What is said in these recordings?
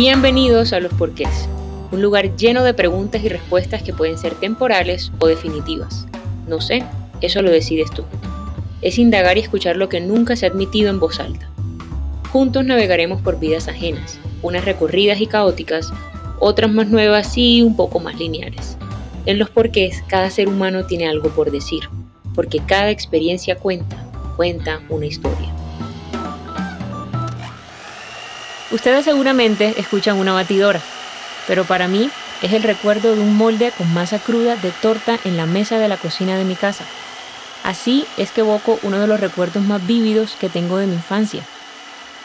Bienvenidos a Los Porqués, un lugar lleno de preguntas y respuestas que pueden ser temporales o definitivas. No sé, eso lo decides tú. Es indagar y escuchar lo que nunca se ha admitido en voz alta. Juntos navegaremos por vidas ajenas, unas recorridas y caóticas, otras más nuevas y un poco más lineales. En los porqués, cada ser humano tiene algo por decir, porque cada experiencia cuenta, cuenta una historia. Ustedes seguramente escuchan una batidora, pero para mí es el recuerdo de un molde con masa cruda de torta en la mesa de la cocina de mi casa. Así es que evoco uno de los recuerdos más vívidos que tengo de mi infancia.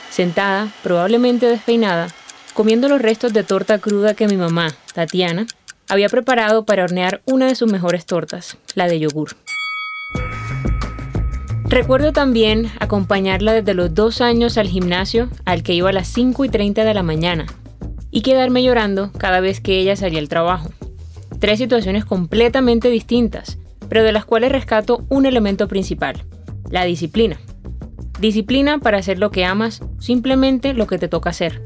Sentada, probablemente despeinada, comiendo los restos de torta cruda que mi mamá, Tatiana, había preparado para hornear una de sus mejores tortas, la de yogur. Recuerdo también acompañarla desde los dos años al gimnasio al que iba a las 5 y 30 de la mañana y quedarme llorando cada vez que ella salía al trabajo. Tres situaciones completamente distintas, pero de las cuales rescato un elemento principal, la disciplina. Disciplina para hacer lo que amas, simplemente lo que te toca hacer.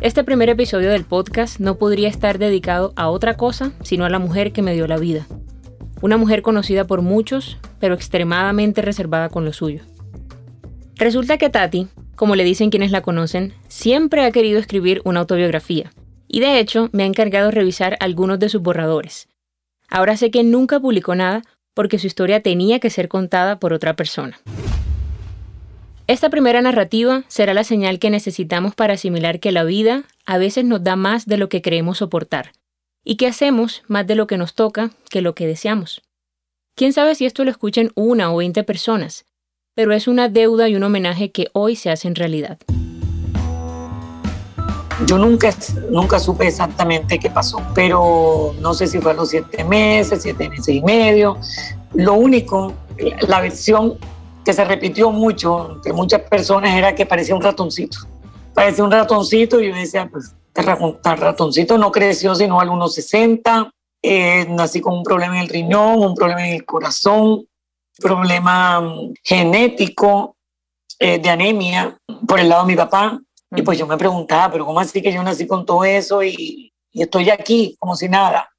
Este primer episodio del podcast no podría estar dedicado a otra cosa sino a la mujer que me dio la vida. Una mujer conocida por muchos, pero extremadamente reservada con lo suyo. Resulta que Tati, como le dicen quienes la conocen, siempre ha querido escribir una autobiografía, y de hecho me ha encargado revisar algunos de sus borradores. Ahora sé que nunca publicó nada porque su historia tenía que ser contada por otra persona. Esta primera narrativa será la señal que necesitamos para asimilar que la vida a veces nos da más de lo que creemos soportar y que hacemos más de lo que nos toca que lo que deseamos. Quién sabe si esto lo escuchan una o veinte personas, pero es una deuda y un homenaje que hoy se hace en realidad. Yo nunca, nunca supe exactamente qué pasó, pero no sé si fue a los siete meses, siete meses y medio. Lo único, la versión que se repitió mucho entre muchas personas era que parecía un ratoncito. Parecía un ratoncito y yo decía, pues este ratoncito no creció sino al 1,60. Eh, nací con un problema en el riñón, un problema en el corazón, problema mm, genético eh, de anemia por el lado de mi papá. Y pues yo me preguntaba, pero ¿cómo así que yo nací con todo eso y, y estoy aquí como si nada?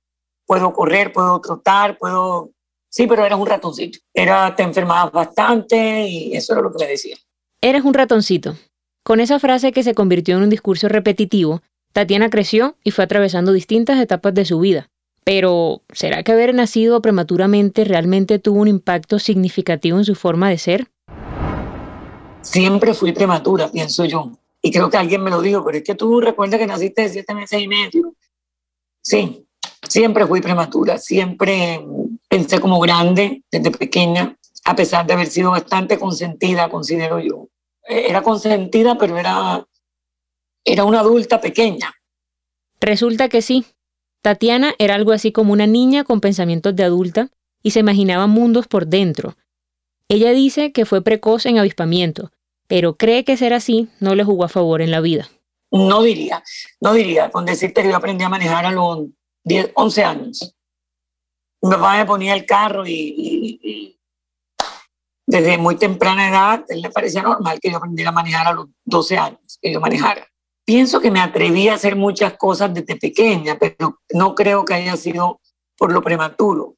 Puedo correr, puedo trotar, puedo... Sí, pero eras un ratoncito. Era, te enfermabas bastante y eso era lo que me decía. Eres un ratoncito. Con esa frase que se convirtió en un discurso repetitivo, Tatiana creció y fue atravesando distintas etapas de su vida. Pero, ¿será que haber nacido prematuramente realmente tuvo un impacto significativo en su forma de ser? Siempre fui prematura, pienso yo. Y creo que alguien me lo dijo, pero es que tú recuerdas que naciste de siete meses y medio. Sí, siempre fui prematura, siempre pensé como grande desde pequeña, a pesar de haber sido bastante consentida, considero yo. Era consentida, pero era era una adulta pequeña. Resulta que sí. Tatiana era algo así como una niña con pensamientos de adulta y se imaginaba mundos por dentro. Ella dice que fue precoz en avispamiento, pero cree que ser así no le jugó a favor en la vida. No diría, no diría, con decirte que yo aprendí a manejar a los 10, 11 años. Mi papá me ponía el carro y, desde muy temprana edad, él le parecía normal que yo aprendiera a manejar a los 12 años, que yo manejara pienso que me atreví a hacer muchas cosas desde pequeña, pero no creo que haya sido por lo prematuro.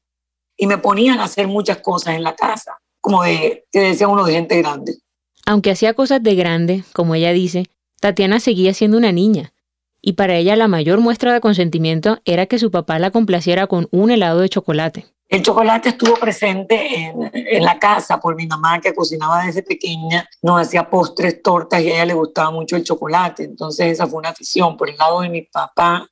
Y me ponían a hacer muchas cosas en la casa, como de, que decía uno de gente grande. Aunque hacía cosas de grande, como ella dice, Tatiana seguía siendo una niña. Y para ella la mayor muestra de consentimiento era que su papá la complaciera con un helado de chocolate. El chocolate estuvo presente en, la casa por mi mamá que cocinaba desde pequeña, nos hacía postres, tortas y a ella le gustaba mucho el chocolate. Entonces esa fue una afición. Por el lado de mi papá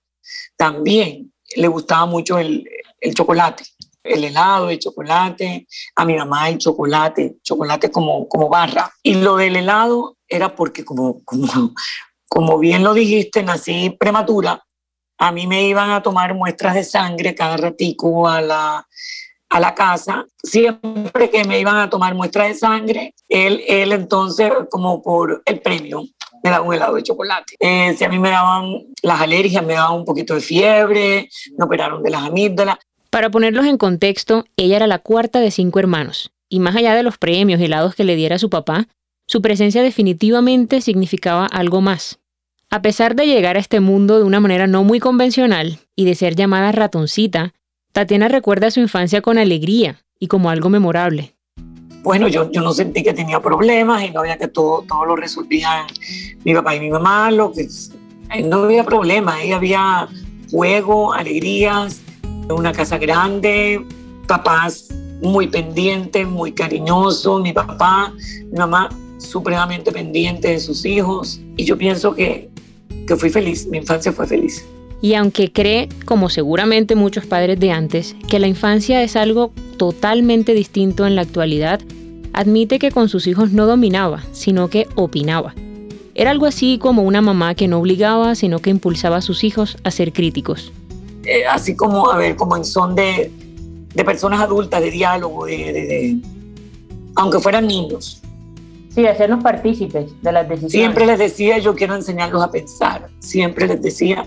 también le gustaba mucho el, chocolate, el helado, el chocolate, a mi mamá el chocolate, chocolate como, barra. Y lo del helado era porque como, como bien lo dijiste, nací prematura a mí me iban a tomar muestras de sangre cada ratico a la, a la casa. Siempre que me iban a tomar muestras de sangre, él, él entonces, como por el premio, me daba un helado de chocolate. Eh, si a mí me daban las alergias, me daban un poquito de fiebre, me operaron de las amígdalas. Para ponerlos en contexto, ella era la cuarta de cinco hermanos, y más allá de los premios helados que le diera su papá, su presencia definitivamente significaba algo más, A pesar de llegar a este mundo de una manera no muy convencional y de ser llamada ratoncita, Tatiana recuerda su infancia con alegría y como algo memorable. Bueno, yo, yo no sentí que tenía problemas y no había que todo, todo lo resolvían mi papá y mi mamá, lo que no había problema, ahí había juego, alegrías, una casa grande, papás muy pendientes, muy cariñosos, mi papá, mi mamá supremamente pendiente de sus hijos y yo pienso que, que fui feliz, mi infancia fue feliz. Y aunque cree, como seguramente muchos padres de antes, que la infancia es algo totalmente distinto en la actualidad, admite que con sus hijos no dominaba, sino que opinaba. Era algo así como una mamá que no obligaba, sino que impulsaba a sus hijos a ser críticos. Eh, así como, a ver, como en son de, de personas adultas, de diálogo, de, aunque fueran niños. Sí, hacernos partícipes de las decisiones. Siempre les decía, yo quiero enseñarlos a pensar. Siempre les decía,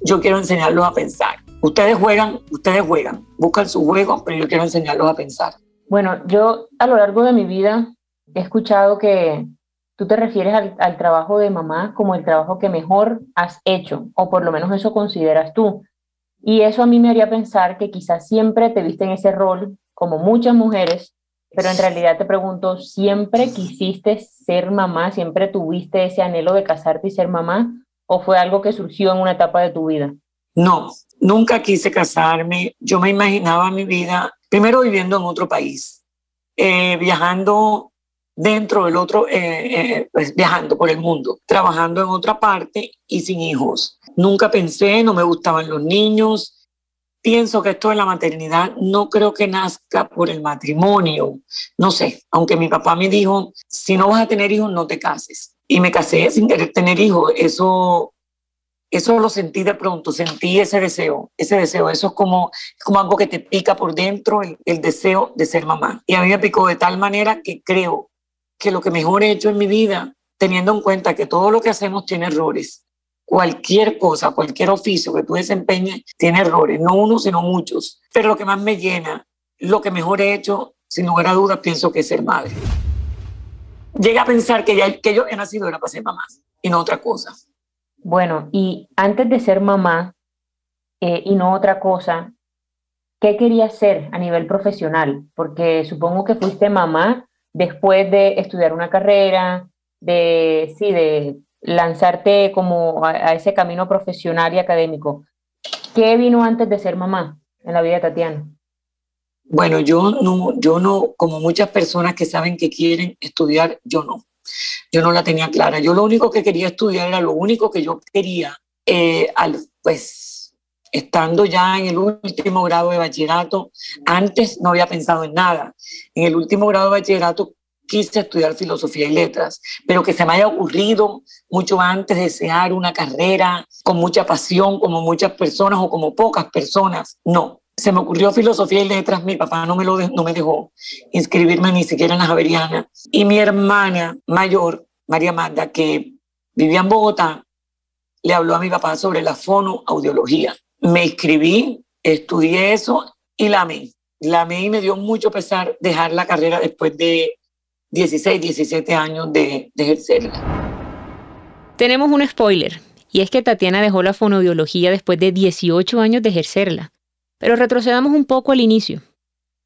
yo quiero enseñarlos a pensar. Ustedes juegan, ustedes juegan, buscan su juego, pero yo quiero enseñarlos a pensar. Bueno, yo a lo largo de mi vida he escuchado que tú te refieres al, trabajo de mamá como el trabajo que mejor has hecho, o por lo menos eso consideras tú. Y eso a mí me haría pensar que quizás siempre te viste en ese rol, como muchas mujeres, pero en realidad te pregunto, ¿siempre quisiste ser mamá? ¿Siempre tuviste ese anhelo de casarte y ser mamá? ¿O fue algo que surgió en una etapa de tu vida? No, nunca quise casarme. Yo me imaginaba mi vida, primero viviendo en otro país, eh, viajando dentro del otro, eh, eh, pues viajando por el mundo, trabajando en otra parte y sin hijos. Nunca pensé, no me gustaban los niños. Pienso que esto de la maternidad no creo que nazca por el matrimonio. No sé, aunque mi papá me dijo, si no vas a tener hijos, no te cases. Y me casé sin querer tener hijos. Eso, eso lo sentí de pronto, sentí ese deseo, ese deseo. Eso es como, como algo que te pica por dentro, el, el deseo de ser mamá. Y a mí me picó de tal manera que creo que lo que mejor he hecho en mi vida, teniendo en cuenta que todo lo que hacemos tiene errores. Cualquier cosa, cualquier oficio que tú desempeñes tiene errores, no uno, sino muchos. Pero lo que más me llena, lo que mejor he hecho, sin lugar a dudas, pienso que es ser madre. Llega a pensar que, ya, que yo he nacido era para ser mamá y no otra cosa. Bueno, y antes de ser mamá eh, y no otra cosa, ¿qué querías ser a nivel profesional? Porque supongo que fuiste mamá después de estudiar una carrera, de, sí, de lanzarte como a, ese camino profesional y académico. ¿Qué vino antes de ser mamá en la vida de Tatiana? Bueno, yo no, yo no, como muchas personas que saben que quieren estudiar, yo no. Yo no la tenía clara. Yo lo único que quería estudiar era lo único que yo quería, eh, al, pues estando ya en el último grado de bachillerato, antes no había pensado en nada. En el último grado de bachillerato quise estudiar filosofía y letras, pero que se me haya ocurrido mucho antes desear una carrera con mucha pasión, como muchas personas o como pocas personas. No, se me ocurrió filosofía y letras, mi papá no me, lo no me dejó inscribirme ni siquiera en la Javeriana. Y mi hermana mayor, María Magda, que vivía en Bogotá, le habló a mi papá sobre la fonoaudiología. Me inscribí, estudié eso y la amé. La amé y me dio mucho pesar dejar la carrera después de 16, 17 años de, de ejercerla. Tenemos un spoiler, y es que Tatiana dejó la fonoaudiología después de 18 años de ejercerla. Pero retrocedamos un poco al inicio.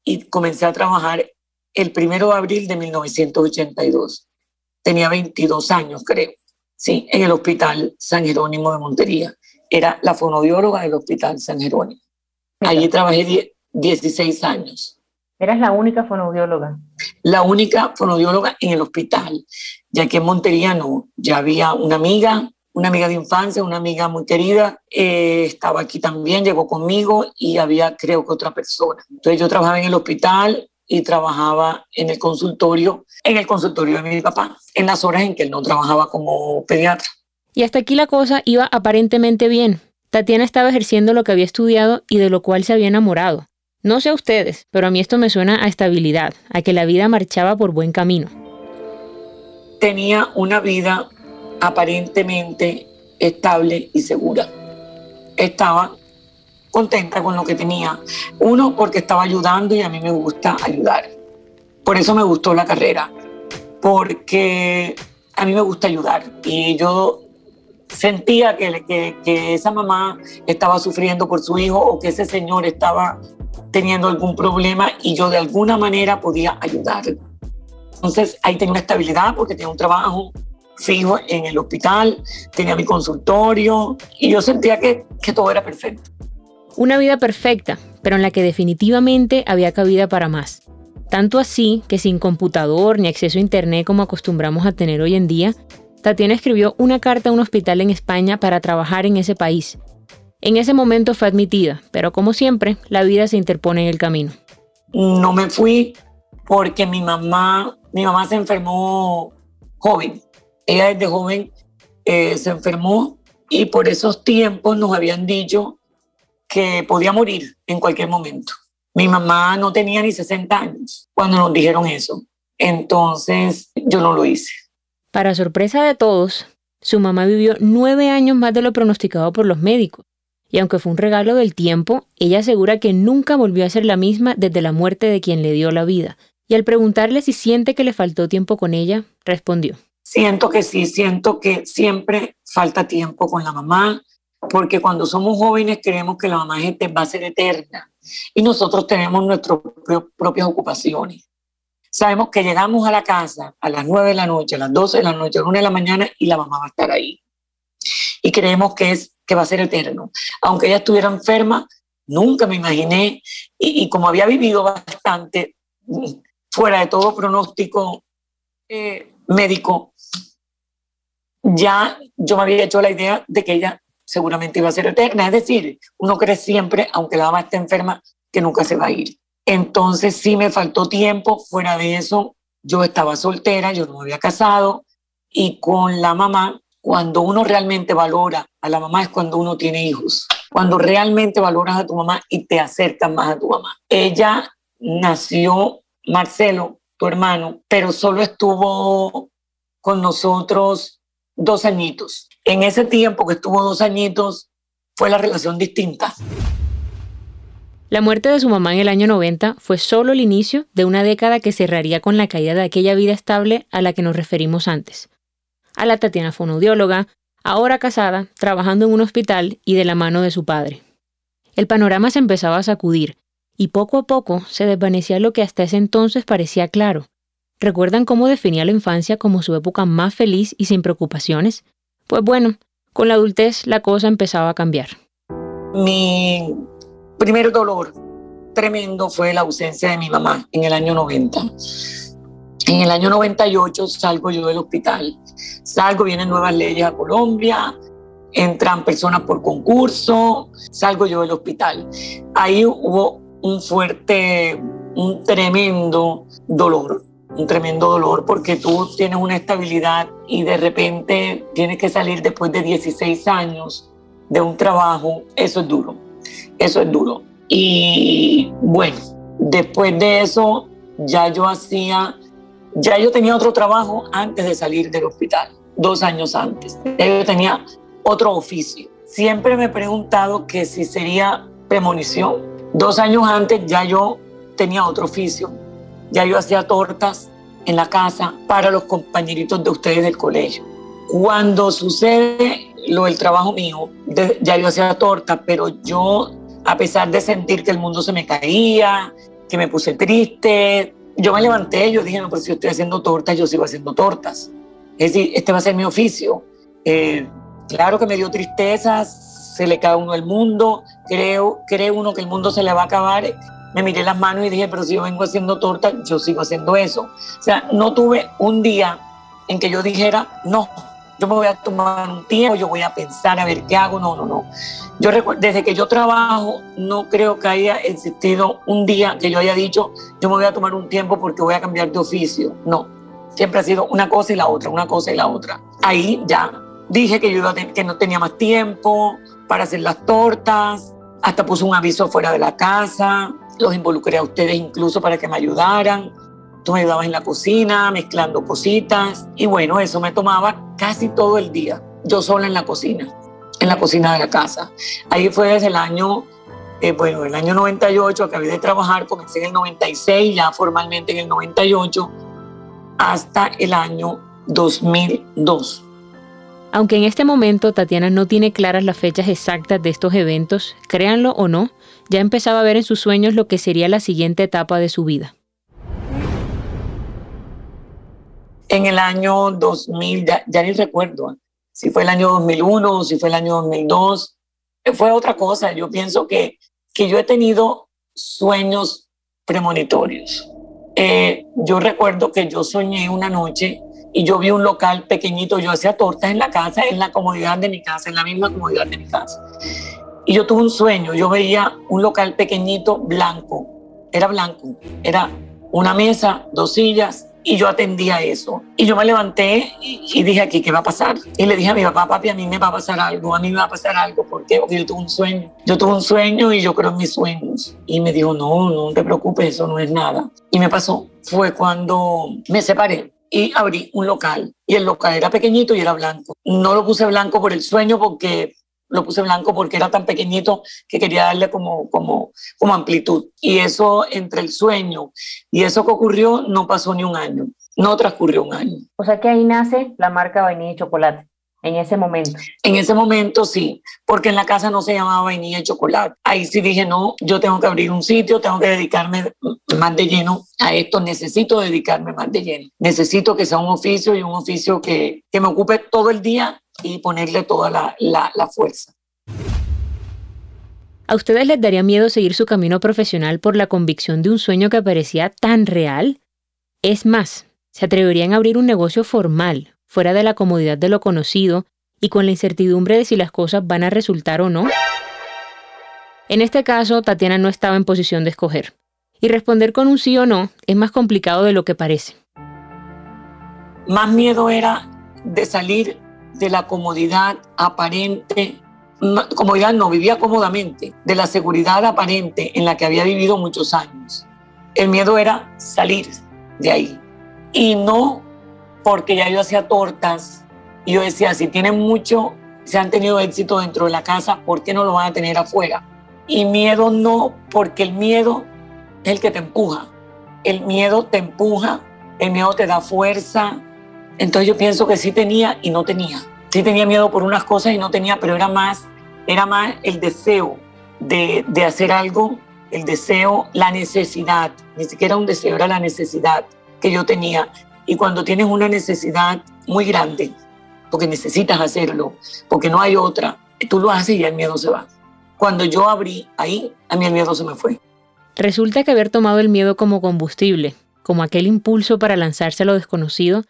Y comencé a trabajar el primero de abril de 1982. Tenía 22 años, creo. Sí, en el Hospital San Jerónimo de Montería. Era la fonodióloga del Hospital San Jerónimo. Allí trabajé 16 años. ¿Eras la única fonoaudióloga? La única fonoaudióloga en el hospital, ya que en Montería no, ya había una amiga, una amiga de infancia, una amiga muy querida, eh, estaba aquí también, llegó conmigo y había creo que otra persona. Entonces yo trabajaba en el hospital y trabajaba en el consultorio, en el consultorio de mi papá, en las horas en que él no trabajaba como pediatra. Y hasta aquí la cosa iba aparentemente bien. Tatiana estaba ejerciendo lo que había estudiado y de lo cual se había enamorado. No sé a ustedes, pero a mí esto me suena a estabilidad, a que la vida marchaba por buen camino. Tenía una vida aparentemente estable y segura. Estaba contenta con lo que tenía. Uno, porque estaba ayudando y a mí me gusta ayudar. Por eso me gustó la carrera, porque a mí me gusta ayudar y yo sentía que, que, esa mamá estaba sufriendo por su hijo o que ese señor estaba teniendo algún problema y yo de alguna manera podía ayudar. Entonces ahí tenía una estabilidad porque tenía un trabajo fijo en el hospital, tenía mi consultorio y yo sentía que, que todo era perfecto. Una vida perfecta, pero en la que definitivamente había cabida para más. Tanto así que sin computador ni acceso a Internet como acostumbramos a tener hoy en día, Tatiana escribió una carta a un hospital en España para trabajar en ese país. En ese momento fue admitida, pero como siempre, la vida se interpone en el camino. No me fui porque mi mamá, mi mamá se enfermó joven. Ella desde joven eh, se enfermó y por esos tiempos nos habían dicho que podía morir en cualquier momento. Mi mamá no tenía ni 60 años cuando nos dijeron eso. Entonces yo no lo hice. Para sorpresa de todos, su mamá vivió nueve años más de lo pronosticado por los médicos. Y aunque fue un regalo del tiempo, ella asegura que nunca volvió a ser la misma desde la muerte de quien le dio la vida. Y al preguntarle si siente que le faltó tiempo con ella, respondió. Siento que sí, siento que siempre falta tiempo con la mamá, porque cuando somos jóvenes creemos que la mamá va a ser eterna y nosotros tenemos nuestras propias ocupaciones. Sabemos que llegamos a la casa a las 9 de la noche, a las 12 de la noche, a las 1 de la mañana y la mamá va a estar ahí. Y creemos que, es, que va a ser eterno. Aunque ella estuviera enferma, nunca me imaginé, y, como había vivido bastante fuera de todo pronóstico eh, médico, ya yo me había hecho la idea de que ella seguramente iba a ser eterna. Es decir, uno cree siempre, aunque la mamá esté enferma, que nunca se va a ir. Entonces sí me faltó tiempo, fuera de eso yo estaba soltera, yo no me había casado y con la mamá, cuando uno realmente valora a la mamá es cuando uno tiene hijos, cuando realmente valoras a tu mamá y te acercas más a tu mamá. Ella nació, Marcelo, tu hermano, pero solo estuvo con nosotros dos añitos. En ese tiempo que estuvo dos añitos fue la relación distinta. La muerte de su mamá en el año 90 fue solo el inicio de una década que cerraría con la caída de aquella vida estable a la que nos referimos antes. A la Tatiana fonoaudióloga, ahora casada, trabajando en un hospital y de la mano de su padre. El panorama se empezaba a sacudir, y poco a poco se desvanecía lo que hasta ese entonces parecía claro. ¿Recuerdan cómo definía la infancia como su época más feliz y sin preocupaciones? Pues bueno, con la adultez la cosa empezaba a cambiar. Mi primer dolor tremendo fue la ausencia de mi mamá en el año 90. En el año 98 salgo yo del hospital. Salgo, vienen nuevas leyes a Colombia, entran personas por concurso, salgo yo del hospital. Ahí hubo un fuerte, un tremendo dolor, un tremendo dolor porque tú tienes una estabilidad y de repente tienes que salir después de 16 años de un trabajo, eso es duro eso es duro. Y bueno, después de eso ya yo hacía, ya yo tenía otro trabajo antes de salir del hospital, dos años antes. Ya yo tenía otro oficio. Siempre me he preguntado que si sería premonición. Dos años antes ya yo tenía otro oficio. Ya yo hacía tortas en la casa para los compañeritos de ustedes del colegio. Cuando sucede lo del trabajo mío, ya yo hacía tortas, pero yo a pesar de sentir que el mundo se me caía, que me puse triste. Yo me levanté, yo dije, no, pero si yo estoy haciendo tortas, yo sigo haciendo tortas. Es decir, este va a ser mi oficio. Eh, claro que me dio tristeza, se le cae uno el mundo, creo, cree uno que el mundo se le va a acabar. Me miré las manos y dije, pero si yo vengo haciendo tortas, yo sigo haciendo eso. O sea, no tuve un día en que yo dijera, no, yo me voy a tomar un tiempo, yo voy a pensar a ver qué hago. No, no, no. Yo desde que yo trabajo, no creo que haya existido un día que yo haya dicho, yo me voy a tomar un tiempo porque voy a cambiar de oficio. No, siempre ha sido una cosa y la otra, una cosa y la otra. Ahí ya dije que yo que no tenía más tiempo para hacer las tortas, hasta puse un aviso fuera de la casa, los involucré a ustedes incluso para que me ayudaran. Tú me ayudabas en la cocina, mezclando cositas. Y bueno, eso me tomaba casi todo el día, yo sola en la cocina, en la cocina de la casa. Ahí fue desde el año, eh, bueno, el año 98, acabé de trabajar, comencé en el 96, ya formalmente en el 98, hasta el año 2002. Aunque en este momento Tatiana no tiene claras las fechas exactas de estos eventos, créanlo o no, ya empezaba a ver en sus sueños lo que sería la siguiente etapa de su vida. En el año 2000, ya, ni recuerdo si fue el año 2001 o si fue el año 2002, fue otra cosa. Yo pienso que, que yo he tenido sueños premonitorios. Eh, yo recuerdo que yo soñé una noche y yo vi un local pequeñito, yo hacía tortas en la casa, en la comodidad de mi casa, en la misma comodidad de mi casa. Y yo tuve un sueño, yo veía un local pequeñito blanco, era blanco, era una mesa, dos sillas, y yo atendía eso. Y yo me levanté y, dije aquí, ¿qué va a pasar? Y le dije a mi papá, papi, a mí me va a pasar algo, a mí me va a pasar algo. ¿Por qué? Porque yo tuve un sueño. Yo tuve un sueño y yo creo en mis sueños. Y me dijo, no, no te preocupes, eso no es nada. Y me pasó. Fue cuando me separé y abrí un local. Y el local era pequeñito y era blanco. No lo puse blanco por el sueño porque lo puse blanco porque era tan pequeñito que quería darle como, como, como amplitud. Y eso entre el sueño y eso que ocurrió no pasó ni un año, no transcurrió un año. O sea que ahí nace la marca vainilla y chocolate. En ese momento. En ese momento sí, porque en la casa no se llamaba vainilla y chocolate. Ahí sí dije, no, yo tengo que abrir un sitio, tengo que dedicarme más de lleno a esto, necesito dedicarme más de lleno. Necesito que sea un oficio y un oficio que, que me ocupe todo el día y ponerle toda la, la, la fuerza. ¿A ustedes les daría miedo seguir su camino profesional por la convicción de un sueño que parecía tan real? Es más, ¿se atreverían a abrir un negocio formal, fuera de la comodidad de lo conocido y con la incertidumbre de si las cosas van a resultar o no? En este caso, Tatiana no estaba en posición de escoger, y responder con un sí o no es más complicado de lo que parece. Más miedo era de salir de la comodidad aparente, comodidad no, vivía cómodamente, de la seguridad aparente en la que había vivido muchos años. El miedo era salir de ahí y no porque ya yo hacía tortas y yo decía, si tienen mucho, si han tenido éxito dentro de la casa, ¿por qué no lo van a tener afuera? Y miedo no, porque el miedo es el que te empuja. El miedo te empuja, el miedo te da fuerza. Entonces yo pienso que sí tenía y no tenía. Sí tenía miedo por unas cosas y no tenía, pero era más, era más el deseo de, de hacer algo, el deseo, la necesidad. Ni siquiera un deseo, era la necesidad que yo tenía y cuando tienes una necesidad muy grande, porque necesitas hacerlo, porque no hay otra, tú lo haces y el miedo se va. Cuando yo abrí ahí, a mí el miedo se me fue. Resulta que haber tomado el miedo como combustible, como aquel impulso para lanzarse a lo desconocido,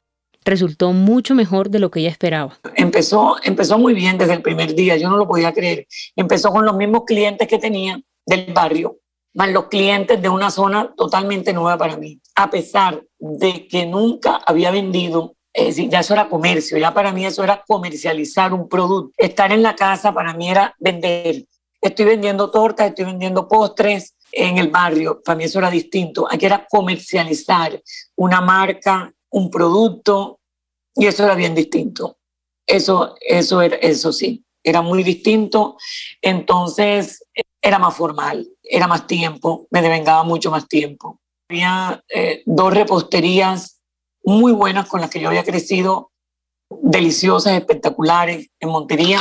resultó mucho mejor de lo que ella esperaba. Empezó, empezó muy bien desde el primer día, yo no lo podía creer. Empezó con los mismos clientes que tenía del barrio, más los clientes de una zona totalmente nueva para mí. A pesar de que nunca había vendido, es decir, ya eso era comercio, ya para mí eso era comercializar un producto. Estar en la casa para mí era vender. Estoy vendiendo tortas, estoy vendiendo postres en el barrio, para mí eso era distinto. Aquí era comercializar una marca, un producto, y eso era bien distinto. Eso, eso, era, eso sí, era muy distinto. Entonces, era más formal, era más tiempo, me devengaba mucho más tiempo. Había eh, dos reposterías muy buenas con las que yo había crecido, deliciosas, espectaculares, en Montería,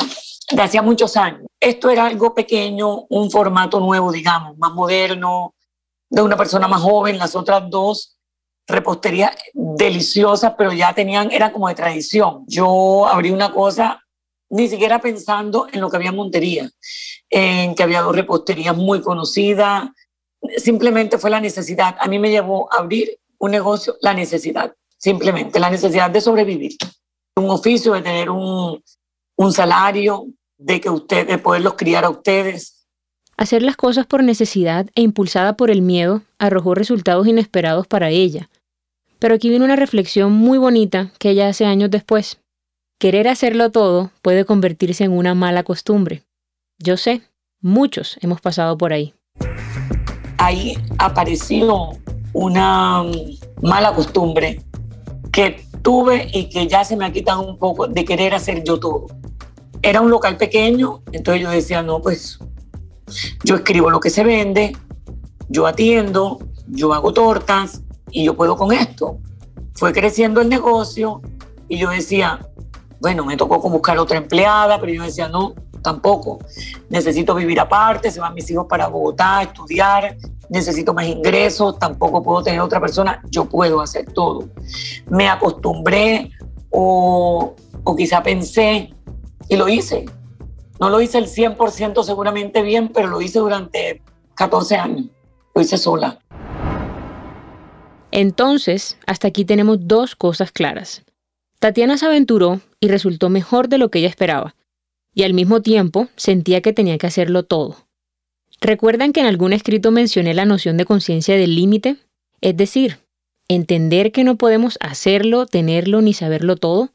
de hacía muchos años. Esto era algo pequeño, un formato nuevo, digamos, más moderno, de una persona más joven. Las otras dos reposterías deliciosas, pero ya tenían, era como de tradición. Yo abrí una cosa ni siquiera pensando en lo que había en Montería en que había dos reposterías muy conocidas. Simplemente fue la necesidad. A mí me llevó a abrir un negocio, la necesidad, simplemente, la necesidad de sobrevivir. Un oficio, de tener un, un salario, de que ustedes, de poderlos criar a ustedes. Hacer las cosas por necesidad e impulsada por el miedo arrojó resultados inesperados para ella. Pero aquí viene una reflexión muy bonita que ella hace años después. Querer hacerlo todo puede convertirse en una mala costumbre. Yo sé, muchos hemos pasado por ahí. Ahí apareció una mm, mala costumbre que tuve y que ya se me ha quitado un poco de querer hacer yo todo. Era un local pequeño, entonces yo decía, no, pues yo escribo lo que se vende, yo atiendo, yo hago tortas y yo puedo con esto. Fue creciendo el negocio y yo decía, bueno, me tocó con buscar otra empleada, pero yo decía, no, tampoco. Necesito vivir aparte, se van mis hijos para Bogotá a estudiar, necesito más ingresos, tampoco puedo tener otra persona, yo puedo hacer todo. Me acostumbré o, o quizá pensé y lo hice. No lo hice el 100% seguramente bien, pero lo hice durante 14 años. Lo hice sola. Entonces, hasta aquí tenemos dos cosas claras. Tatiana se aventuró y resultó mejor de lo que ella esperaba, y al mismo tiempo sentía que tenía que hacerlo todo. ¿Recuerdan que en algún escrito mencioné la noción de conciencia del límite? Es decir, entender que no podemos hacerlo, tenerlo ni saberlo todo.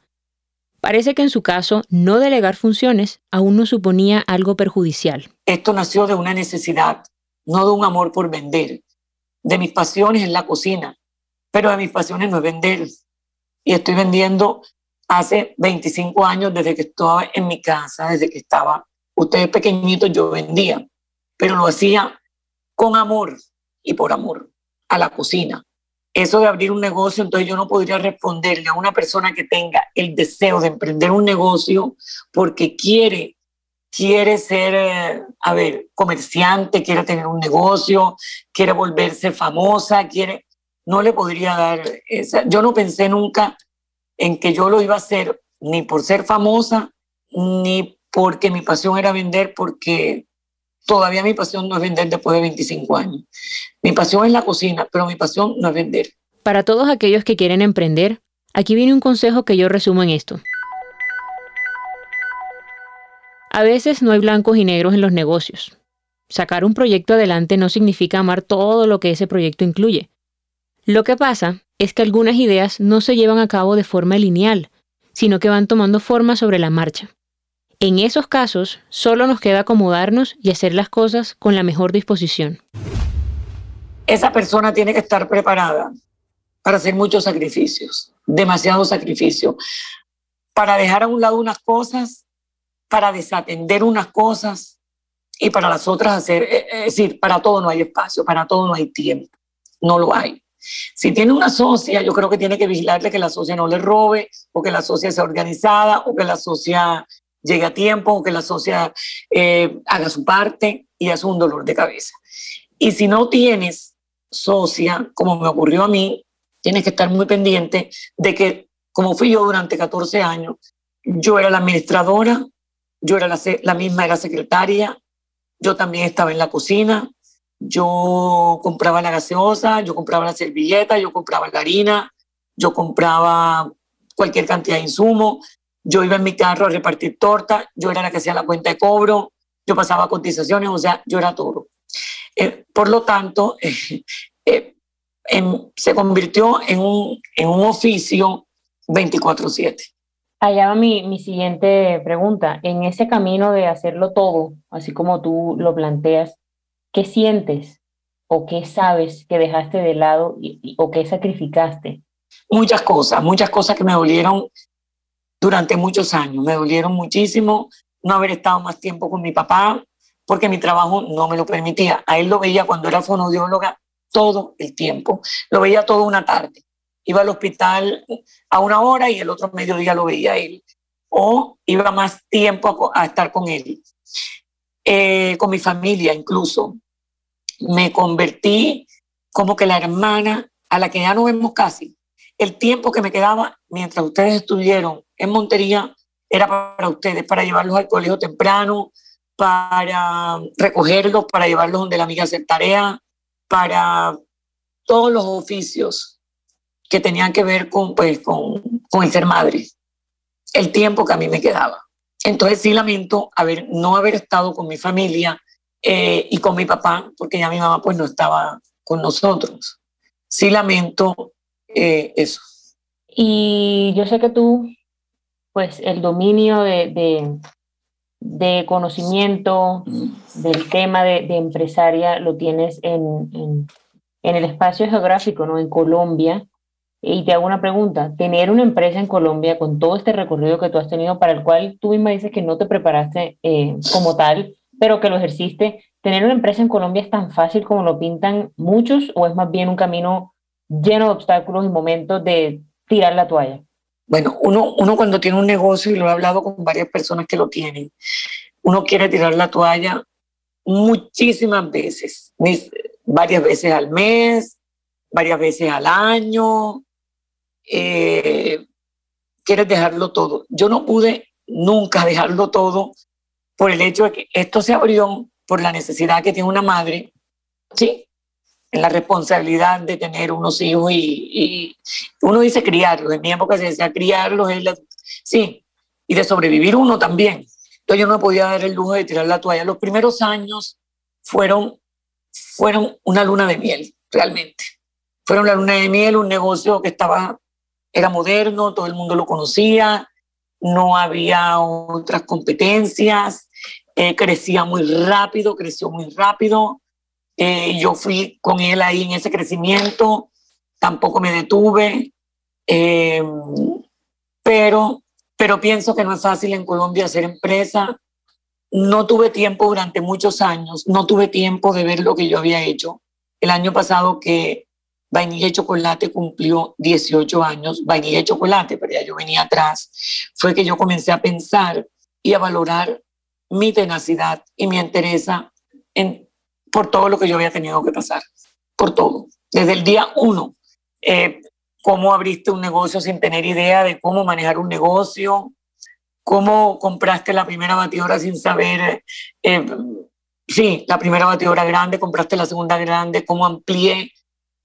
Parece que en su caso, no delegar funciones aún no suponía algo perjudicial. Esto nació de una necesidad, no de un amor por vender. De mis pasiones en la cocina, pero de mis pasiones no es vender. Y estoy vendiendo hace 25 años desde que estaba en mi casa, desde que estaba, ustedes pequeñitos, yo vendía, pero lo hacía con amor y por amor a la cocina. Eso de abrir un negocio, entonces yo no podría responderle a una persona que tenga el deseo de emprender un negocio porque quiere quiere ser, eh, a ver, comerciante, quiere tener un negocio, quiere volverse famosa, quiere, no le podría dar esa. Yo no pensé nunca en que yo lo iba a hacer ni por ser famosa, ni porque mi pasión era vender, porque todavía mi pasión no es vender después de 25 años. Mi pasión es la cocina, pero mi pasión no es vender. Para todos aquellos que quieren emprender, aquí viene un consejo que yo resumo en esto. A veces no hay blancos y negros en los negocios. Sacar un proyecto adelante no significa amar todo lo que ese proyecto incluye. Lo que pasa es que algunas ideas no se llevan a cabo de forma lineal, sino que van tomando forma sobre la marcha. En esos casos, solo nos queda acomodarnos y hacer las cosas con la mejor disposición. Esa persona tiene que estar preparada para hacer muchos sacrificios, demasiados sacrificios, para dejar a un lado unas cosas, para desatender unas cosas y para las otras hacer, eh, es decir, para todo no hay espacio, para todo no hay tiempo, no lo hay. Si tiene una socia, yo creo que tiene que vigilarle que la socia no le robe, o que la socia sea organizada, o que la socia llegue a tiempo, o que la socia eh, haga su parte y es un dolor de cabeza. Y si no tienes socia, como me ocurrió a mí, tienes que estar muy pendiente de que, como fui yo durante 14 años, yo era la administradora, yo era la, la misma, era secretaria, yo también estaba en la cocina, yo compraba la gaseosa, yo compraba la servilleta, yo compraba la harina, yo compraba cualquier cantidad de insumo, yo iba en mi carro a repartir torta, yo era la que hacía la cuenta de cobro, yo pasaba cotizaciones, o sea, yo era todo. Eh, por lo tanto, eh, se convirtió en un, en un oficio 24/7. Allá va mi, mi siguiente pregunta. En ese camino de hacerlo todo, así como tú lo planteas, ¿Qué sientes o qué sabes que dejaste de lado o qué sacrificaste? Muchas cosas, muchas cosas que me dolieron durante muchos años. Me dolieron muchísimo no haber estado más tiempo con mi papá porque mi trabajo no me lo permitía. A él lo veía cuando era fonodióloga todo el tiempo. Lo veía toda una tarde. Iba al hospital a una hora y el otro mediodía lo veía él. O iba más tiempo a, estar con él. Eh, con mi familia incluso. Me convertí como que la hermana a la que ya no vemos casi. El tiempo que me quedaba mientras ustedes estuvieron en Montería era para ustedes, para llevarlos al colegio temprano, para recogerlos, para llevarlos donde la amiga hacer tarea, para todos los oficios que tenían que ver con, pues, con, con el ser madre. El tiempo que a mí me quedaba. Entonces sí lamento haber, no haber estado con mi familia eh, y con mi papá, porque ya mi mamá pues no estaba con nosotros. Sí lamento eh, eso. Y yo sé que tú, pues el dominio de, de, conocimiento del tema de, empresaria lo tienes en, en, en, el espacio geográfico, ¿no? En Colombia. Y te hago una pregunta, tener una empresa en Colombia con todo este recorrido que tú has tenido, para el cual tú misma dices que no te preparaste eh, como tal, pero que lo ejerciste, ¿tener una empresa en Colombia es tan fácil como lo pintan muchos o es más bien un camino lleno de obstáculos y momentos de tirar la toalla? Bueno, uno, uno cuando tiene un negocio, y lo he hablado con varias personas que lo tienen, uno quiere tirar la toalla muchísimas veces, varias veces al mes, varias veces al año, eh, quieres dejarlo todo. Yo no pude nunca dejarlo todo por el hecho de que esto se abrió por la necesidad que tiene una madre, ¿sí? En la responsabilidad de tener unos hijos y, uno dice criarlos, en mi época se decía criarlos, sí, y de sobrevivir uno también. Entonces yo no podía dar el lujo de tirar la toalla. Los primeros años fueron, fueron una luna de miel, realmente. Fueron la luna de miel, un negocio que estaba, era moderno, todo el mundo lo conocía, no había otras competencias, eh, crecía muy rápido, creció muy rápido. Eh, yo fui con él ahí en ese crecimiento, tampoco me detuve, eh, pero, pero pienso que no es fácil en Colombia hacer empresa. No tuve tiempo durante muchos años, no tuve tiempo de ver lo que yo había hecho. El año pasado que Vainilla y Chocolate cumplió 18 años, Vainilla y Chocolate, pero ya yo venía atrás, fue que yo comencé a pensar y a valorar mi tenacidad y mi entereza en, por todo lo que yo había tenido que pasar, por todo. Desde el día uno, eh, cómo abriste un negocio sin tener idea de cómo manejar un negocio, cómo compraste la primera batidora sin saber, eh, sí, la primera batidora grande, compraste la segunda grande, cómo amplié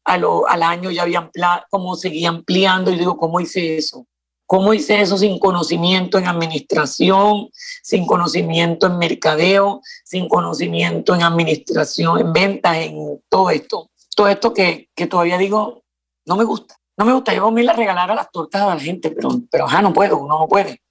al año ya había cómo seguía ampliando y digo, ¿cómo hice eso? ¿Cómo hice eso sin conocimiento en administración, sin conocimiento en mercadeo, sin conocimiento en administración, en ventas, en todo esto? Todo esto que, que todavía digo, no me gusta. No me gusta. Yo me la regalar a las tortas a la gente, pero, pero ajá, no puedo, uno no puede.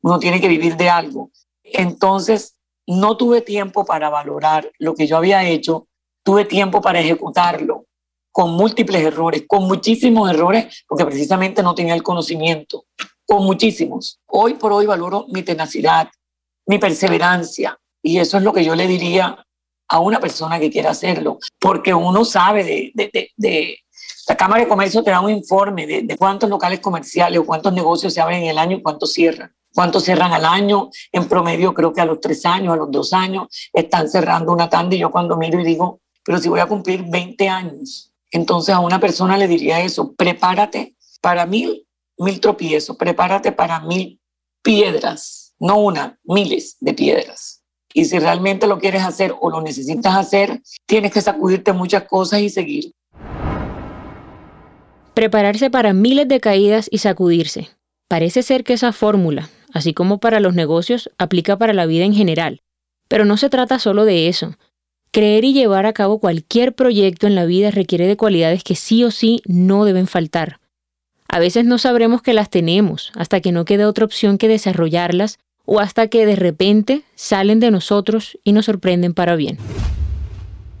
Uno tiene que vivir de algo. Entonces, no tuve tiempo para valorar lo que yo había hecho, tuve tiempo para ejecutarlo con múltiples errores, con muchísimos errores, porque precisamente no tenía el conocimiento, con muchísimos. Hoy por hoy valoro mi tenacidad, mi perseverancia, y eso es lo que yo le diría a una persona que quiera hacerlo, porque uno sabe de, de, de, la Cámara de Comercio te da un informe de, de, cuántos locales comerciales o cuántos negocios se abren en el año y cuántos cierran. Cuántos cierran al año, en promedio creo que a los tres años, a los dos años, están cerrando una tanda y yo cuando miro y digo, pero si voy a cumplir 20 años entonces a una persona le diría eso, prepárate para mil, mil tropiezos, prepárate para mil piedras, no una, miles de piedras. Y si realmente lo quieres hacer o lo necesitas hacer, tienes que sacudirte muchas cosas y seguir. Prepararse para miles de caídas y sacudirse. Parece ser que esa fórmula, así como para los negocios, aplica para la vida en general. Pero no se trata solo de eso. Creer y llevar a cabo cualquier proyecto en la vida requiere de cualidades que sí o sí no deben faltar. A veces no sabremos que las tenemos hasta que no quede otra opción que desarrollarlas o hasta que de repente salen de nosotros y nos sorprenden para bien.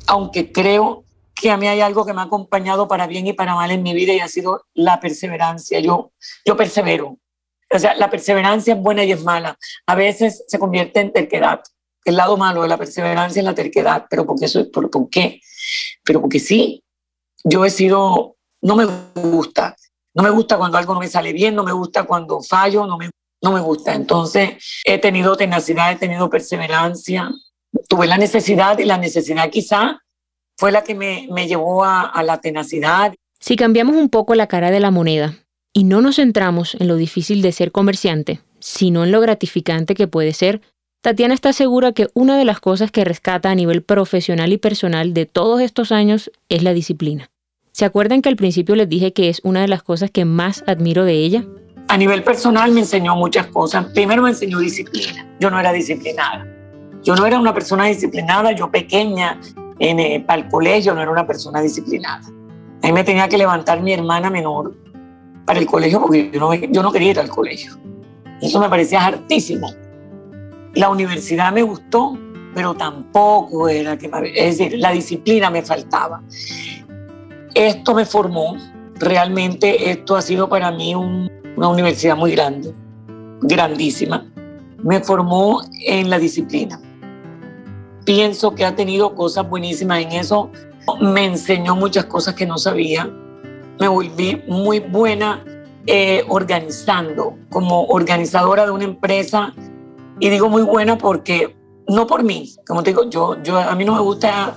Aunque creo que a mí hay algo que me ha acompañado para bien y para mal en mi vida y ha sido la perseverancia. Yo, yo persevero. O sea, la perseverancia es buena y es mala. A veces se convierte en terquedad el lado malo de la perseverancia es la terquedad, pero ¿por qué? ¿Por, ¿por qué? Pero porque sí, yo he sido, no me gusta, no me gusta cuando algo no me sale bien, no me gusta cuando fallo, no me, no me gusta. Entonces he tenido tenacidad, he tenido perseverancia, tuve la necesidad y la necesidad quizá fue la que me, me llevó a, a la tenacidad. Si cambiamos un poco la cara de la moneda y no nos centramos en lo difícil de ser comerciante, sino en lo gratificante que puede ser Tatiana está segura que una de las cosas que rescata a nivel profesional y personal de todos estos años es la disciplina. ¿Se acuerdan que al principio les dije que es una de las cosas que más admiro de ella? A nivel personal me enseñó muchas cosas. Primero me enseñó disciplina. Yo no era disciplinada. Yo no era una persona disciplinada. Yo pequeña, en, eh, para el colegio, no era una persona disciplinada. A me tenía que levantar mi hermana menor para el colegio porque yo no, yo no quería ir al colegio. Eso me parecía hartísimo. La universidad me gustó, pero tampoco era que me... Es decir, la disciplina me faltaba. Esto me formó, realmente esto ha sido para mí una universidad muy grande, grandísima. Me formó en la disciplina. Pienso que ha tenido cosas buenísimas en eso. Me enseñó muchas cosas que no sabía. Me volví muy buena eh, organizando, como organizadora de una empresa. Y digo muy buena porque, no por mí, como te digo, yo, yo, a mí no me gusta,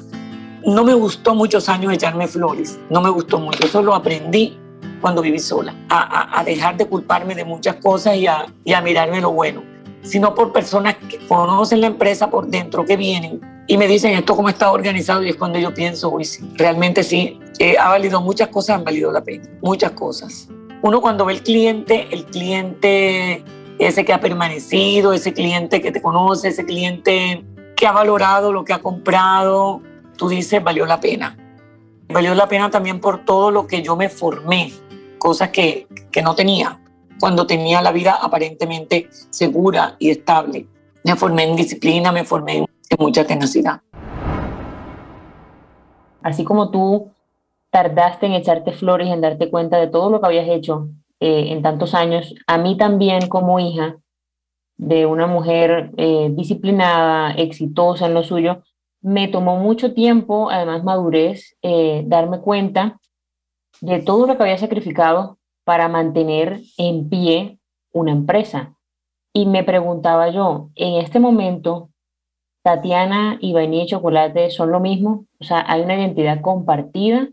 no me gustó muchos años echarme flores, no me gustó mucho, eso lo aprendí cuando viví sola, a, a, dejar de culparme de muchas cosas y a, y a mirarme lo bueno, sino por personas que conocen la empresa por dentro, que vienen y me dicen esto cómo está organizado y es cuando yo pienso, uy, sí, realmente sí, eh, ha valido muchas cosas, han valido la pena, muchas cosas. Uno cuando ve el cliente, el cliente ese que ha permanecido, ese cliente que te conoce, ese cliente que ha valorado lo que ha comprado, tú dices, valió la pena. Valió la pena también por todo lo que yo me formé, cosas que, que no tenía cuando tenía la vida aparentemente segura y estable. Me formé en disciplina, me formé en mucha tenacidad. Así como tú tardaste en echarte flores en darte cuenta de todo lo que habías hecho eh, en tantos años, a mí también como hija de una mujer eh, disciplinada, exitosa en lo suyo, me tomó mucho tiempo, además madurez, eh, darme cuenta de todo lo que había sacrificado para mantener en pie una empresa. Y me preguntaba yo, en este momento, Tatiana y vainilla y chocolate son lo mismo? O sea, ¿hay una identidad compartida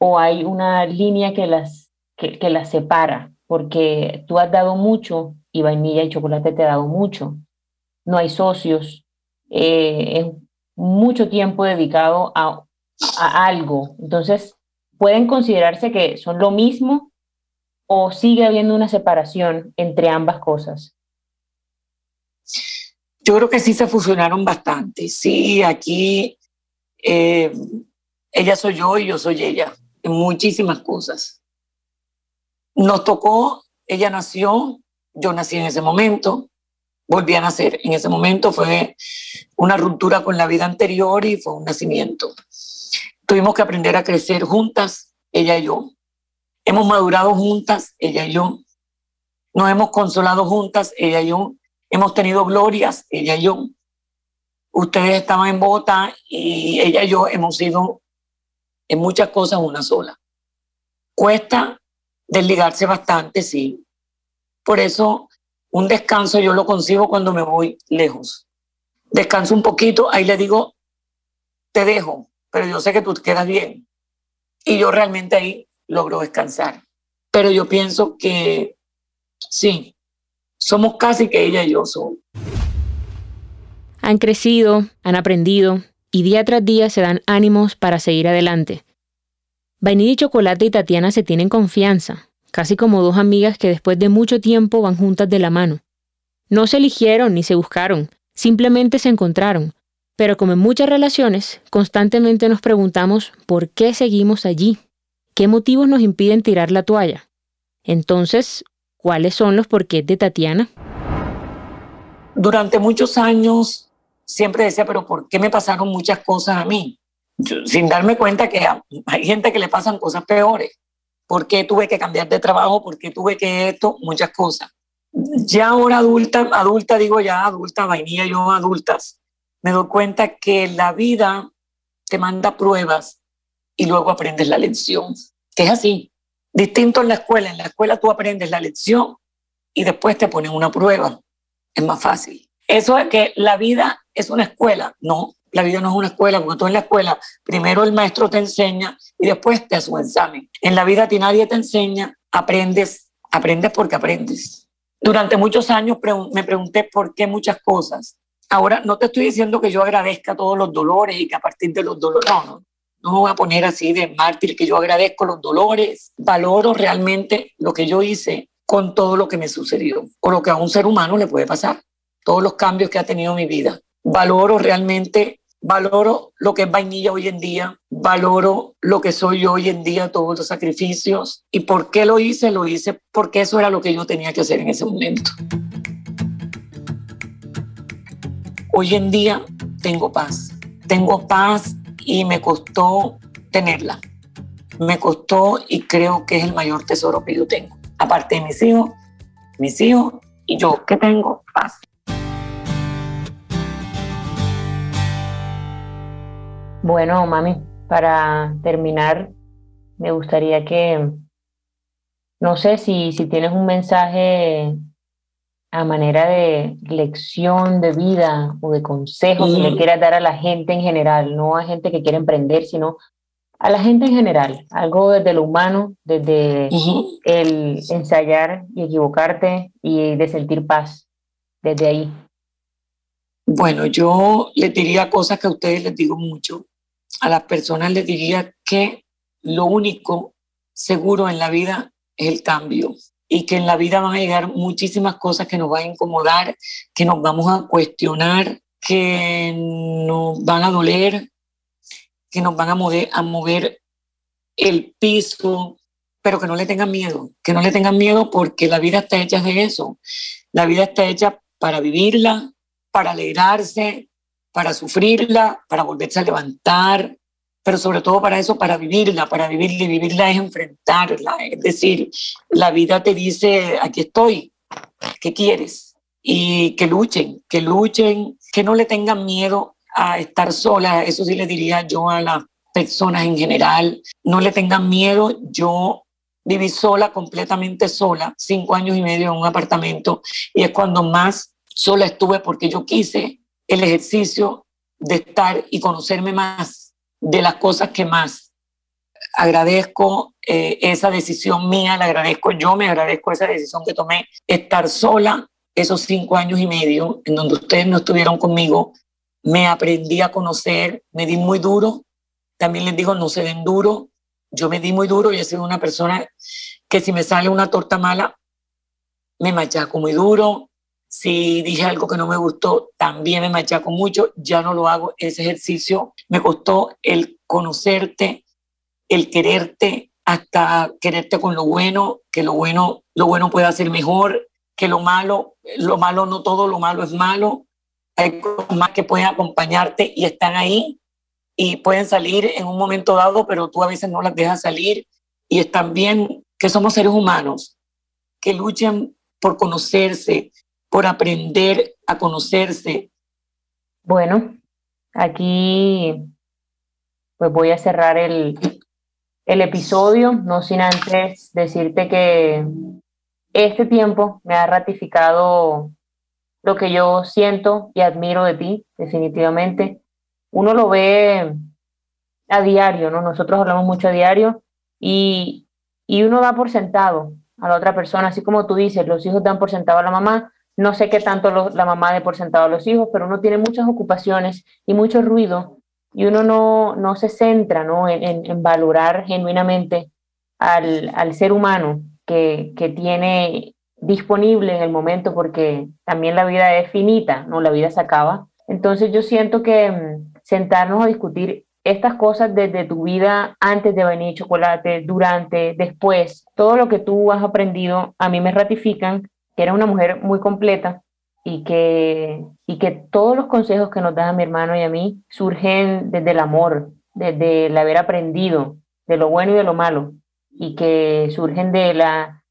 o hay una línea que las, que, las separa? Porque tú has dado mucho y vainilla y chocolate te ha dado mucho. No hay socios. Eh, es mucho tiempo dedicado a, a algo. Entonces, ¿pueden considerarse que son lo mismo o sigue habiendo una separación entre ambas cosas? Yo creo que sí se fusionaron bastante. Sí, aquí eh, ella soy yo y yo soy ella, en muchísimas cosas. Nos tocó, ella nació, yo nací en ese momento, volví a nacer. En ese momento fue una ruptura con la vida anterior y fue un nacimiento. Tuvimos que aprender a crecer juntas, ella y yo. Hemos madurado juntas, ella y yo. Nos hemos consolado juntas, ella y yo. Hemos tenido glorias, ella y yo. Ustedes estaban en Bogotá y ella y yo hemos sido en muchas cosas una sola. Cuesta desligarse bastante, sí. Por eso un descanso yo lo consigo cuando me voy lejos. Descanso un poquito, ahí le digo, te dejo, pero yo sé que tú quedas bien. Y yo realmente ahí logro descansar. Pero yo pienso que sí, somos casi que ella y yo somos. Han crecido, han aprendido y día tras día se dan ánimos para seguir adelante. Vainilla y Chocolate y Tatiana se tienen confianza, casi como dos amigas que después de mucho tiempo van juntas de la mano. No se eligieron ni se buscaron, simplemente se encontraron. Pero como en muchas relaciones, constantemente nos preguntamos por qué seguimos allí, qué motivos nos impiden tirar la toalla. Entonces, ¿Cuáles son los porqués de Tatiana? Durante muchos años siempre decía, pero ¿por qué me pasaron muchas cosas a mí? Sin darme cuenta que hay gente que le pasan cosas peores. ¿Por qué tuve que cambiar de trabajo? ¿Por qué tuve que esto? Muchas cosas. Ya ahora adulta, adulta digo ya adulta, vainilla, yo adultas, me doy cuenta que la vida te manda pruebas y luego aprendes la lección. Que es así. Distinto en la escuela. En la escuela tú aprendes la lección y después te ponen una prueba. Es más fácil. Eso es que la vida es una escuela. No, la vida no es una escuela, porque tú en la escuela primero el maestro te enseña y después te hace un examen. En la vida a ti nadie te enseña, aprendes, aprendes porque aprendes. Durante muchos años me pregunté por qué muchas cosas. Ahora no te estoy diciendo que yo agradezca todos los dolores y que a partir de los dolores, no, no no me voy a poner así de mártir, que yo agradezco los dolores, valoro realmente lo que yo hice con todo lo que me sucedió, o lo que a un ser humano le puede pasar, todos los cambios que ha tenido mi vida. Valoro realmente, valoro lo que es vainilla hoy en día, valoro lo que soy yo hoy en día, todos los sacrificios. ¿Y por qué lo hice? Lo hice porque eso era lo que yo tenía que hacer en ese momento. Hoy en día tengo paz, tengo paz y me costó tenerla. Me costó y creo que es el mayor tesoro que yo tengo. Aparte de mis hijos, mis hijos y yo que tengo paz. Bueno, mami, para terminar, me gustaría que No sé si, si tienes un mensaje a manera de lección de vida o de consejo que le quieras dar a la gente en general, no a gente que quiere emprender, sino a la gente en general, algo desde lo humano, desde el ensayar y equivocarte y de sentir paz, desde ahí. Bueno, yo les diría cosas que a ustedes les digo mucho. A las personas les diría que lo único seguro en la vida es el cambio y que en la vida van a llegar muchísimas cosas que nos van a incomodar, que nos vamos a cuestionar, que nos van a doler, que nos van a mover, a mover el piso, pero que no le tengan miedo, que no le tengan miedo porque la vida está hecha de eso. La vida está hecha para vivirla, para alegrarse, para sufrirla, para volverse a levantar, pero sobre todo para eso, para vivirla, para vivirla y vivirla es enfrentarla. Es decir, la vida te dice, aquí estoy, ¿qué quieres? Y que luchen, que luchen, que no le tengan miedo a estar sola, eso sí le diría yo a las personas en general, no le tengan miedo, yo viví sola, completamente sola, cinco años y medio en un apartamento y es cuando más sola estuve porque yo quise el ejercicio de estar y conocerme más de las cosas que más. Agradezco eh, esa decisión mía, la agradezco yo, me agradezco esa decisión que tomé, estar sola esos cinco años y medio en donde ustedes no estuvieron conmigo, me aprendí a conocer, me di muy duro, también les digo, no se den duro, yo me di muy duro y he sido una persona que si me sale una torta mala, me machaco muy duro, si dije algo que no me gustó, también me machaco mucho, ya no lo hago, ese ejercicio. Me costó el conocerte, el quererte, hasta quererte con lo bueno, que lo bueno, lo bueno pueda ser mejor, que lo malo, lo malo no todo, lo malo es malo, hay más que pueden acompañarte y están ahí y pueden salir en un momento dado, pero tú a veces no las dejas salir. Y están bien que somos seres humanos, que luchen por conocerse, por aprender a conocerse. Bueno, aquí pues voy a cerrar el, el episodio, no sin antes decirte que este tiempo me ha ratificado lo que yo siento y admiro de ti, definitivamente. Uno lo ve a diario, ¿no? Nosotros hablamos mucho a diario y, y uno da por sentado a la otra persona, así como tú dices, los hijos dan por sentado a la mamá, no sé qué tanto la mamá de por sentado a los hijos, pero uno tiene muchas ocupaciones y mucho ruido y uno no, no se centra ¿no? En, en, valorar genuinamente al, al ser humano que, que, tiene disponible en el momento porque también la vida es finita, ¿no? La vida se acaba. Entonces yo siento que mm, sentarnos a discutir estas cosas desde tu vida antes de venir chocolate, durante, después, todo lo que tú has aprendido, a mí me ratifican que eres una mujer muy completa y que, y que todos los consejos que nos das a mi hermano y a mí surgen desde el amor, desde el haber aprendido de lo bueno y de lo malo, y que surgen de la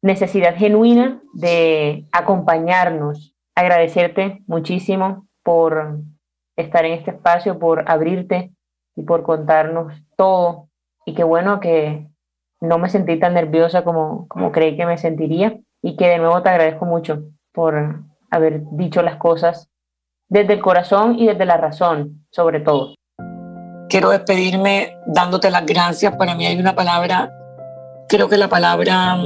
necesidad genuina de acompañarnos. Agradecerte muchísimo por estar en este espacio, por abrirte y por contarnos todo. Y qué bueno que no me sentí tan nerviosa como, como creí que me sentiría. Y que de nuevo te agradezco mucho por haber dicho las cosas desde el corazón y desde la razón, sobre todo. Quiero despedirme dándote las gracias. Para mí hay una palabra, creo que la palabra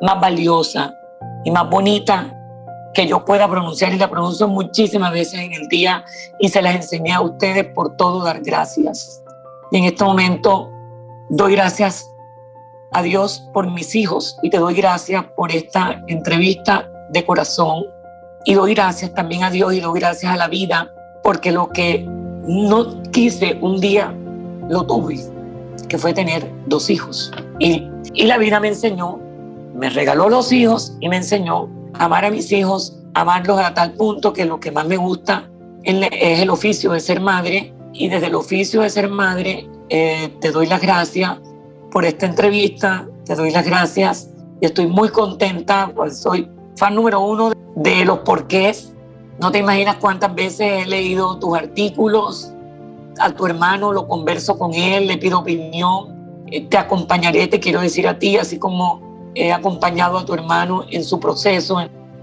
más valiosa y más bonita que yo pueda pronunciar y la pronuncio muchísimas veces en el día y se las enseñé a ustedes por todo dar gracias. Y en este momento doy gracias a Dios por mis hijos y te doy gracias por esta entrevista de corazón y doy gracias también a Dios y doy gracias a la vida porque lo que no quise un día lo tuve, que fue tener dos hijos. Y, y la vida me enseñó me regaló los hijos y me enseñó a amar a mis hijos, amarlos a tal punto que lo que más me gusta es el oficio de ser madre y desde el oficio de ser madre eh, te doy las gracias por esta entrevista, te doy las gracias y estoy muy contenta, pues soy fan número uno de los porqués. No te imaginas cuántas veces he leído tus artículos, a tu hermano lo converso con él, le pido opinión eh, te acompañaré, te quiero decir a ti, así como he acompañado a tu hermano en su proceso,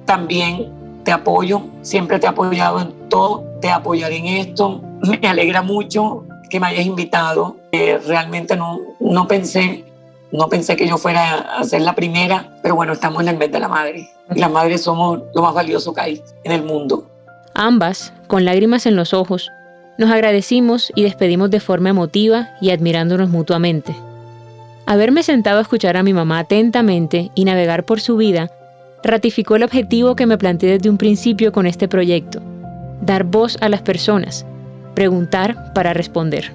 también te apoyo, siempre te he apoyado en todo, te apoyaré en esto. Me alegra mucho que me hayas invitado. Realmente no, no pensé, no pensé que yo fuera a ser la primera, pero bueno, estamos en el mes de la madre. Y las madres somos lo más valioso que hay en el mundo. Ambas, con lágrimas en los ojos, nos agradecimos y despedimos de forma emotiva y admirándonos mutuamente. Haberme sentado a escuchar a mi mamá atentamente y navegar por su vida ratificó el objetivo que me planteé desde un principio con este proyecto, dar voz a las personas, preguntar para responder.